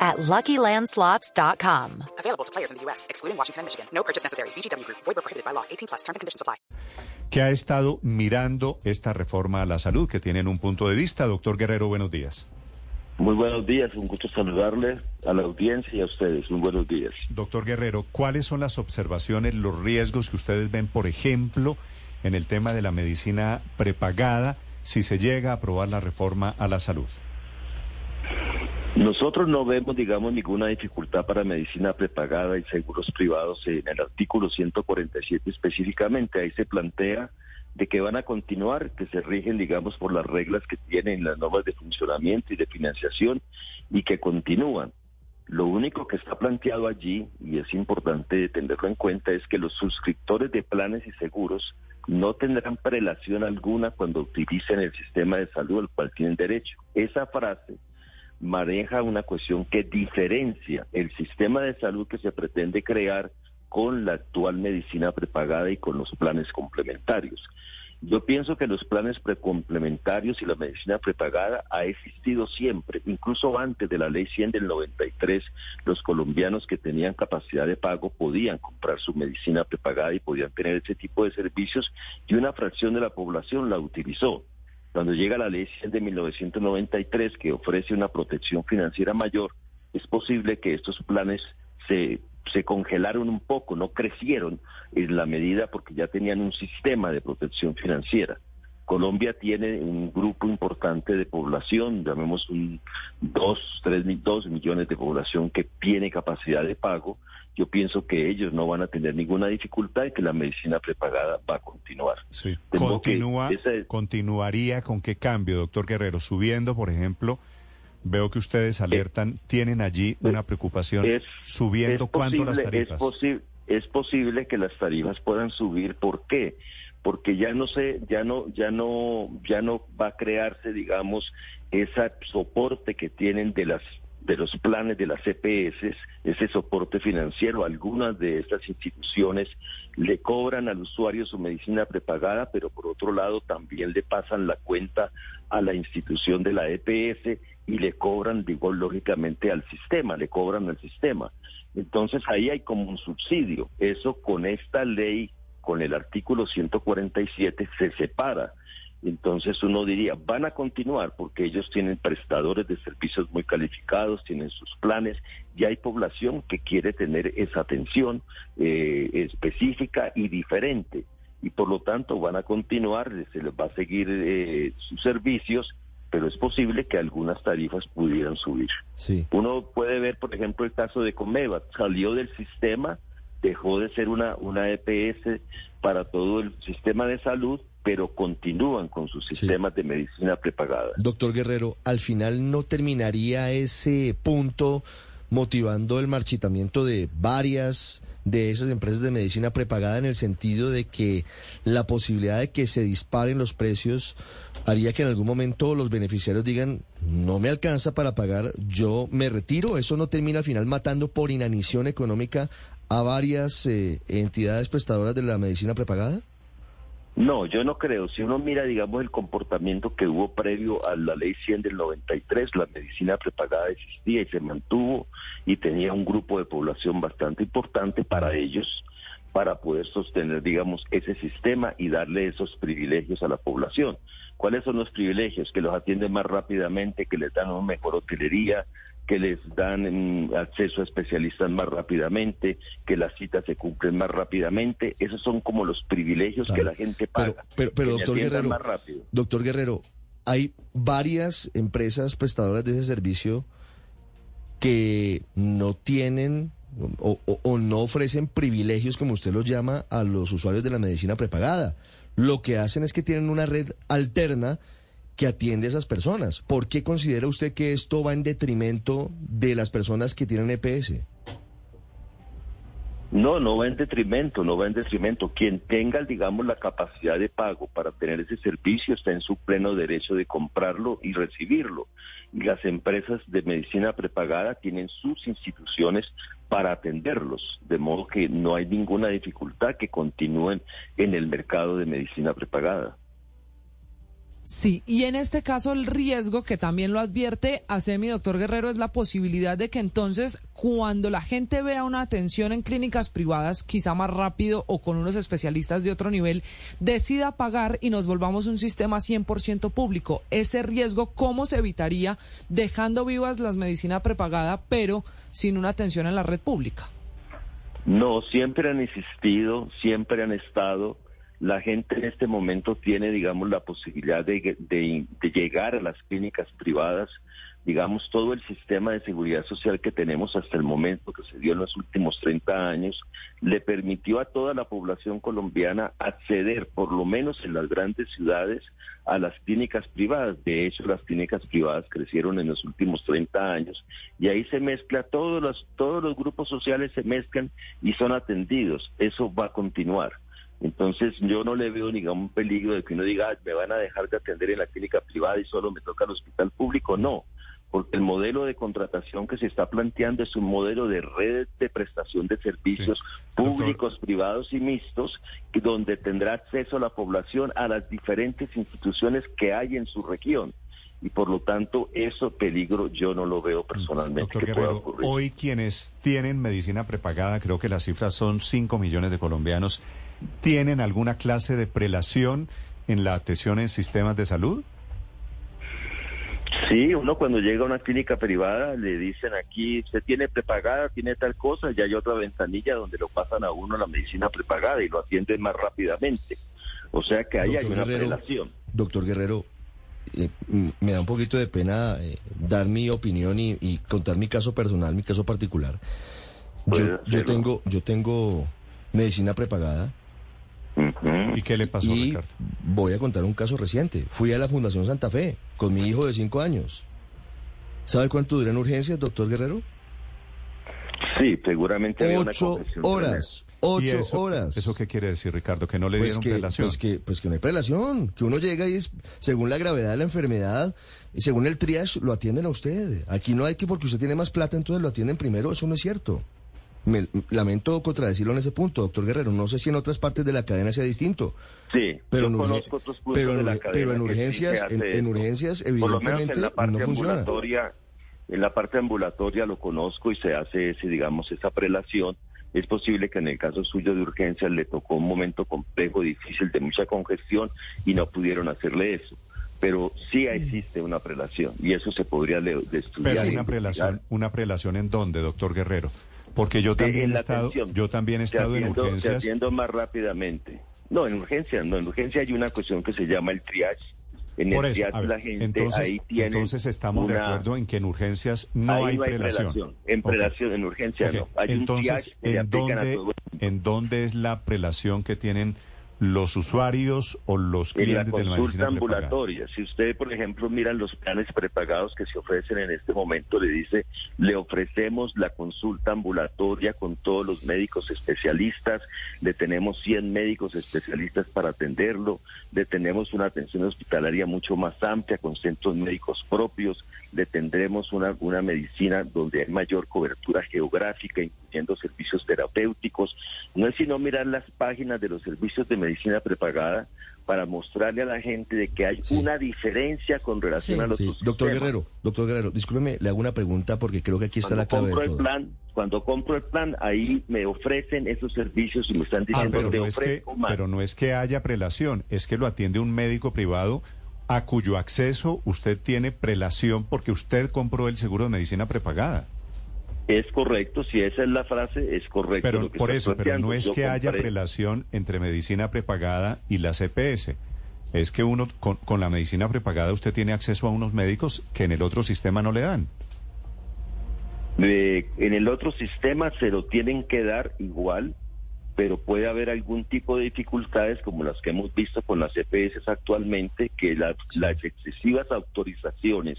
at LuckyLandSlots.com. Available to players in the U.S., excluding Washington and Michigan. No purchase necessary. VGW Group. Void prohibited by law. 18 plus. Terms and conditions apply. que ha estado mirando esta reforma a la salud, que tienen un punto de vista. Doctor Guerrero, buenos días. Muy buenos días, un gusto saludarle a la audiencia y a ustedes. Muy buenos días. Doctor Guerrero, ¿cuáles son las observaciones, los riesgos que ustedes ven, por ejemplo, en el tema de la medicina prepagada si se llega a aprobar la reforma a la salud? Nosotros no vemos, digamos, ninguna dificultad para medicina prepagada y seguros privados en el artículo 147 específicamente. Ahí se plantea de que van a continuar, que se rigen, digamos, por las reglas que tienen las normas de funcionamiento y de financiación y que continúan. Lo único que está planteado allí, y es importante tenerlo en cuenta, es que los suscriptores de planes y seguros no tendrán prelación alguna cuando utilicen el sistema de salud al cual tienen derecho. Esa frase maneja una cuestión que diferencia el sistema de salud que se pretende crear con la actual medicina prepagada y con los planes complementarios. Yo pienso que los planes precomplementarios y la medicina prepagada ha existido siempre, incluso antes de la ley 100 del 93, los colombianos que tenían capacidad de pago podían comprar su medicina prepagada y podían tener ese tipo de servicios y una fracción de la población la utilizó. Cuando llega la ley 100 de 1993 que ofrece una protección financiera mayor, es posible que estos planes se, se congelaron un poco, no crecieron en la medida porque ya tenían un sistema de protección financiera. Colombia tiene un grupo importante de población, llamemos un 2, 3, 2 millones de población que tiene capacidad de pago. Yo pienso que ellos no van a tener ninguna dificultad y que la medicina prepagada va a continuar. Sí. Continúa, ¿Continuaría con qué cambio, doctor Guerrero? Subiendo, por ejemplo, veo que ustedes alertan, tienen allí una preocupación, es- subiendo cuánto las tarifas. Es, posi- es posible que las tarifas puedan subir. ¿Por qué? Porque ya no sé, ya no, ya no, ya no va a crearse, digamos, ese soporte que tienen de las de los planes de las EPS, ese soporte financiero. Algunas de estas instituciones le cobran al usuario su medicina prepagada, pero por otro lado también le pasan la cuenta a la institución de la EPS y le cobran, digo, lógicamente al sistema, le cobran al sistema. Entonces ahí hay como un subsidio. Eso con esta ley, con el artículo 147, se separa. Entonces uno diría, van a continuar porque ellos tienen prestadores de servicios muy calificados, tienen sus planes y hay población que quiere tener esa atención eh, específica y diferente. Y por lo tanto van a continuar, se les va a seguir eh, sus servicios, pero es posible que algunas tarifas pudieran subir. Sí. Uno puede ver, por ejemplo, el caso de Comeva. Salió del sistema, dejó de ser una, una EPS para todo el sistema de salud, pero continúan con sus sistemas de medicina prepagada. Doctor Guerrero, al final no terminaría ese punto motivando el marchitamiento de varias de esas empresas de medicina prepagada en el sentido de que la posibilidad de que se disparen los precios haría que en algún momento los beneficiarios digan no me alcanza para pagar, yo me retiro. Eso no termina al final matando por inanición económica a varias eh, entidades prestadoras de la medicina prepagada. No, yo no creo. Si uno mira, digamos, el comportamiento que hubo previo a la ley 100 del 93, la medicina prepagada existía y se mantuvo y tenía un grupo de población bastante importante para ellos, para poder sostener, digamos, ese sistema y darle esos privilegios a la población. ¿Cuáles son los privilegios? Que los atienden más rápidamente, que les dan una mejor hotelería, que les dan mm, acceso a especialistas más rápidamente, que las citas se cumplen más rápidamente. Esos son como los privilegios que la gente paga. pero, doctor Guerrero, más rápido. doctor Guerrero, hay varias empresas prestadoras de ese servicio que no tienen o, o- o no ofrecen privilegios, como usted los llama, a los usuarios de la medicina prepagada. Lo que hacen es que tienen una red alterna que atiende a esas personas. ¿Por qué considera usted que esto va en detrimento de las personas que tienen EPS? No, no va en detrimento, no va en detrimento. Quien tenga, digamos, la capacidad de pago para tener ese servicio está en su pleno derecho de comprarlo y recibirlo. Las empresas de medicina prepagada tienen sus instituciones para atenderlos, de modo que no hay ninguna dificultad que continúen en el mercado de medicina prepagada. Sí, y en este caso el riesgo que también lo advierte hace mi doctor Guerrero es la posibilidad de que entonces cuando la gente vea una atención en clínicas privadas, quizá más rápido o con unos especialistas de otro nivel, decida pagar y nos volvamos un sistema 100% público. Ese riesgo, ¿cómo se evitaría dejando vivas las medicinas prepagada, pero sin una atención en la red pública? No, siempre han existido, siempre han estado la gente en este momento tiene, digamos, la posibilidad de, llegar a las clínicas privadas, digamos, todo el sistema de seguridad social que tenemos hasta el momento, que se dio en los últimos 30 años, le permitió a toda la población colombiana acceder, por lo menos en las grandes ciudades, a las clínicas privadas. De hecho, las clínicas privadas crecieron en los últimos 30 años y ahí se mezcla, todos los, todos los grupos sociales se mezclan y son atendidos. Eso va a continuar. Entonces yo no le veo ningún peligro de que uno diga, me van a dejar de atender en la clínica privada y solo me toca el hospital público. No, porque el modelo de contratación que se está planteando es un modelo de red de prestación de servicios públicos, privados y mixtos, donde tendrá acceso la población a las diferentes instituciones que hay en su región y por lo tanto eso peligro yo no lo veo personalmente. hoy quienes tienen medicina prepagada, creo que las cifras son 5 millones de colombianos, ¿tienen alguna clase de prelación en la atención en sistemas de salud? Sí, uno cuando llega a una clínica privada le dicen aquí, usted tiene prepagada, tiene tal cosa, ya hay otra ventanilla donde lo pasan a uno la medicina prepagada y lo atienden más rápidamente. O sea que ahí hay una prelación. Doctor Guerrero, eh, me da un poquito de pena eh, dar mi opinión y, contar mi caso personal, mi caso particular. Yo, tengo, yo tengo medicina prepagada. ¿Y qué le pasó, y Voy a contar un caso reciente. Fui a la Fundación Santa Fe con mi hijo de cinco años. ¿Sabe cuánto dura en urgencias, doctor Guerrero? Sí, seguramente. Ocho horas. Ocho horas. ¿Eso qué quiere decir, Ricardo? ¿Que no le pues dieron que, prelación? Pues que, pues que no hay prelación. Que uno llega y es, según la gravedad de la enfermedad, y según el triage, lo atienden a usted. Aquí no hay que porque usted tiene más plata, entonces lo atienden primero. Eso no es cierto. Me, lamento contradecirlo en ese punto, doctor Guerrero. No sé si en otras partes de la cadena sea distinto. Sí, pero en, conozco otros puntos pero, de la cadena pero en urgencias, en, urgencias, evidentemente, no funciona. En la parte ambulatoria lo conozco y se hace, ese, digamos, esa prelación es posible que en el caso suyo de urgencia le tocó un momento complejo, difícil, de mucha congestión y no pudieron hacerle eso. Pero sí mm. existe una prelación y eso se podría estudiar. Pero una prelación, una prelación en dónde, doctor Guerrero? Porque yo también he estado, yo también he estado en urgencias. Te más rápidamente. No, en urgencia, no, en urgencia hay una cuestión que se llama el triage por eso, la gente entonces, ahí tiene entonces estamos de acuerdo en que en urgencias no hay, prelación. En prelación, en urgencia no. Hay entonces, ¿en dónde, ¿en dónde es la prelación que tienen los usuarios o los clientes de la consulta ambulatoria. Si usted, por ejemplo, mira los planes prepagados que se ofrecen en este momento, le dice, le ofrecemos la consulta ambulatoria con todos los médicos especialistas, le tenemos 100 médicos especialistas para atenderlo, le tenemos una atención hospitalaria mucho más amplia con centros médicos propios, le tendremos una, una medicina donde hay mayor cobertura geográfica, incluyendo servicios terapéuticos. No es sino mirar las páginas de los servicios de medicina prepagada para mostrarle a la gente de que hay una diferencia con relación a los sí. Doctor Guerrero, doctor Guerrero, discúlpeme, le hago una pregunta porque creo que aquí está la clave de todo. El plan, cuando compro el plan, ahí me ofrecen esos servicios y me están ah, diciendo pero, no es que, pero no es que haya prelación, es que lo atiende un médico privado a cuyo acceso usted tiene prelación porque usted compró el seguro de medicina prepagada. Es correcto, si esa es la frase, es correcto. Pero por eso, pero no es que haya prelación entre medicina prepagada y la CPS. Es que uno con, con, la medicina prepagada usted tiene acceso a unos médicos que en el otro sistema no le dan. en el otro sistema se lo tienen que dar igual pero puede haber algún tipo de dificultades como las que hemos visto con las EPS actualmente, que las, excesivas autorizaciones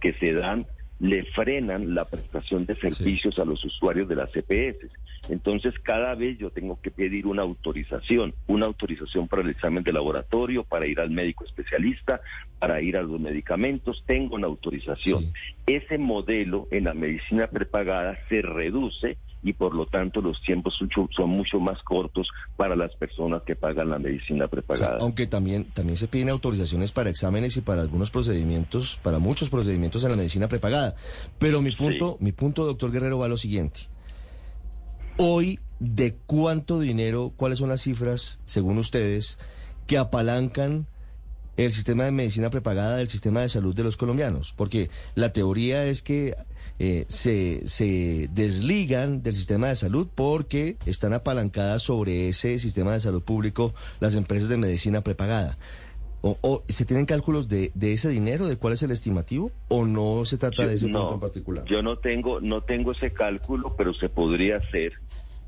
que se dan le frenan la prestación de servicios a los usuarios de las EPS. Entonces, cada vez yo tengo que pedir una autorización, una autorización para el examen de laboratorio, para ir al médico especialista, para ir a los medicamentos, tengo una autorización. Ese modelo en la medicina prepagada se reduce y por lo tanto los tiempos son mucho más cortos para las personas que pagan la medicina prepagada. aunque también, también se piden autorizaciones para exámenes y para algunos procedimientos, para muchos procedimientos en la medicina prepagada. Pero mi punto, mi punto, doctor Guerrero, va a lo siguiente. Hoy, ¿de cuánto dinero, cuáles son las cifras, según ustedes, que apalancan el sistema de medicina prepagada del sistema de salud de los colombianos? Porque la teoría es que eh, se, se desligan del sistema de salud porque están apalancadas sobre ese sistema de salud público las empresas de medicina prepagada. O, ¿Se tienen cálculos de, de, ese dinero, de cuál es el estimativo, o no se trata de ese punto en particular? Yo no tengo, no tengo ese cálculo, pero se podría hacer,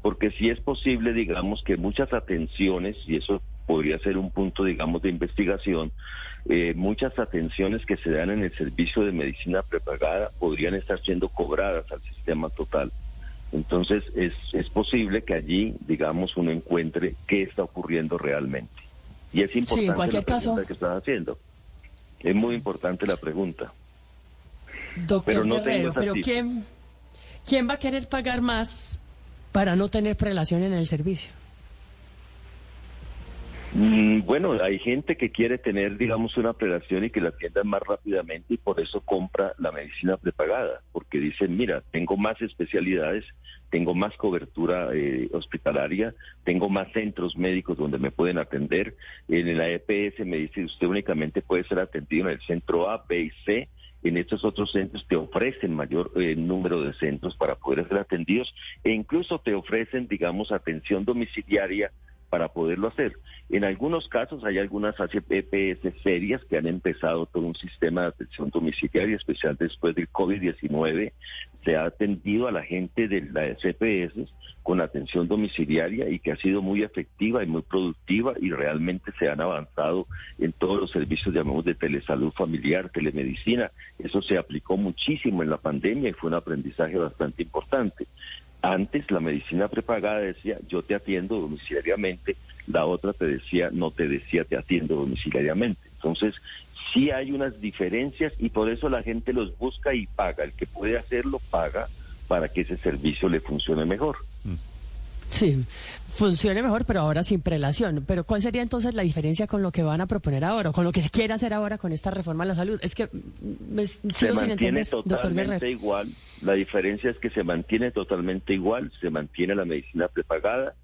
porque si es posible, digamos, que muchas atenciones, y eso podría ser un punto, digamos, de investigación, eh, muchas atenciones que se dan en el servicio de medicina prepagada podrían estar siendo cobradas al sistema total. Entonces, es, es posible que allí, digamos, uno encuentre qué está ocurriendo realmente. Y es importante la pregunta que estás haciendo. Es muy importante la pregunta. Doctor pero no Guerrero, pero ¿quién, ¿quién va a querer pagar más para no tener prelación en el servicio? Mm, bueno, hay gente que quiere tener, digamos, una prelación y que la atiendan más rápidamente y por eso compra la medicina prepagada, porque dicen, mira, tengo más especialidades, tengo más cobertura eh, hospitalaria, tengo más centros médicos donde me pueden atender. En la EPS me dice, usted únicamente puede ser atendido en el centro A, B y C. En estos otros centros te ofrecen mayor eh, número de centros para poder ser atendidos e incluso te ofrecen, digamos, atención domiciliaria para poderlo hacer. En algunos casos hay algunas EPS serias que han empezado todo un sistema de atención domiciliaria, especial después del COVID-19. Se ha atendido a la gente de las EPS con atención domiciliaria y que ha sido muy efectiva y muy productiva y realmente se han avanzado en todos los servicios, llamamos, de telesalud familiar, telemedicina. Eso se aplicó muchísimo en la pandemia y fue un aprendizaje bastante importante. Antes la medicina prepagada decía yo te atiendo domiciliariamente, la otra te decía no te decía te atiendo domiciliariamente. Entonces sí hay unas diferencias y por eso la gente los busca y paga. El que puede hacerlo paga para que ese servicio le funcione mejor. Mm. Sí, funcione mejor, pero ahora sin prelación. Pero ¿cuál sería entonces la diferencia con lo que van a proponer ahora, con lo que se quiere hacer ahora con esta reforma a la salud? Es que me sigo se mantiene totalmente igual. La diferencia es que se mantiene totalmente igual, se mantiene la medicina prepagada,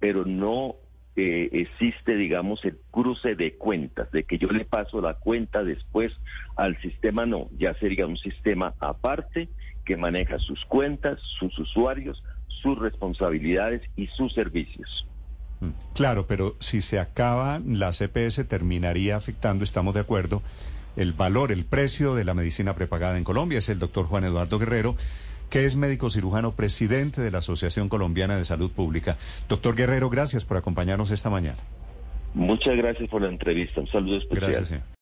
pero no eh, existe, digamos, el cruce de cuentas, de que yo le paso la cuenta después al sistema, no, ya sería un sistema aparte que maneja sus cuentas, sus usuarios, sus responsabilidades y sus servicios. Mm, claro, pero si se acaba la CPS terminaría afectando, estamos de acuerdo, el valor, el precio de la medicina prepagada en Colombia. Es el doctor Juan Eduardo Guerrero, que es médico cirujano, presidente de la Asociación Colombiana de Salud Pública. Doctor Guerrero, gracias por acompañarnos esta mañana. Muchas gracias por la entrevista. Un saludo especial. Gracias, señor.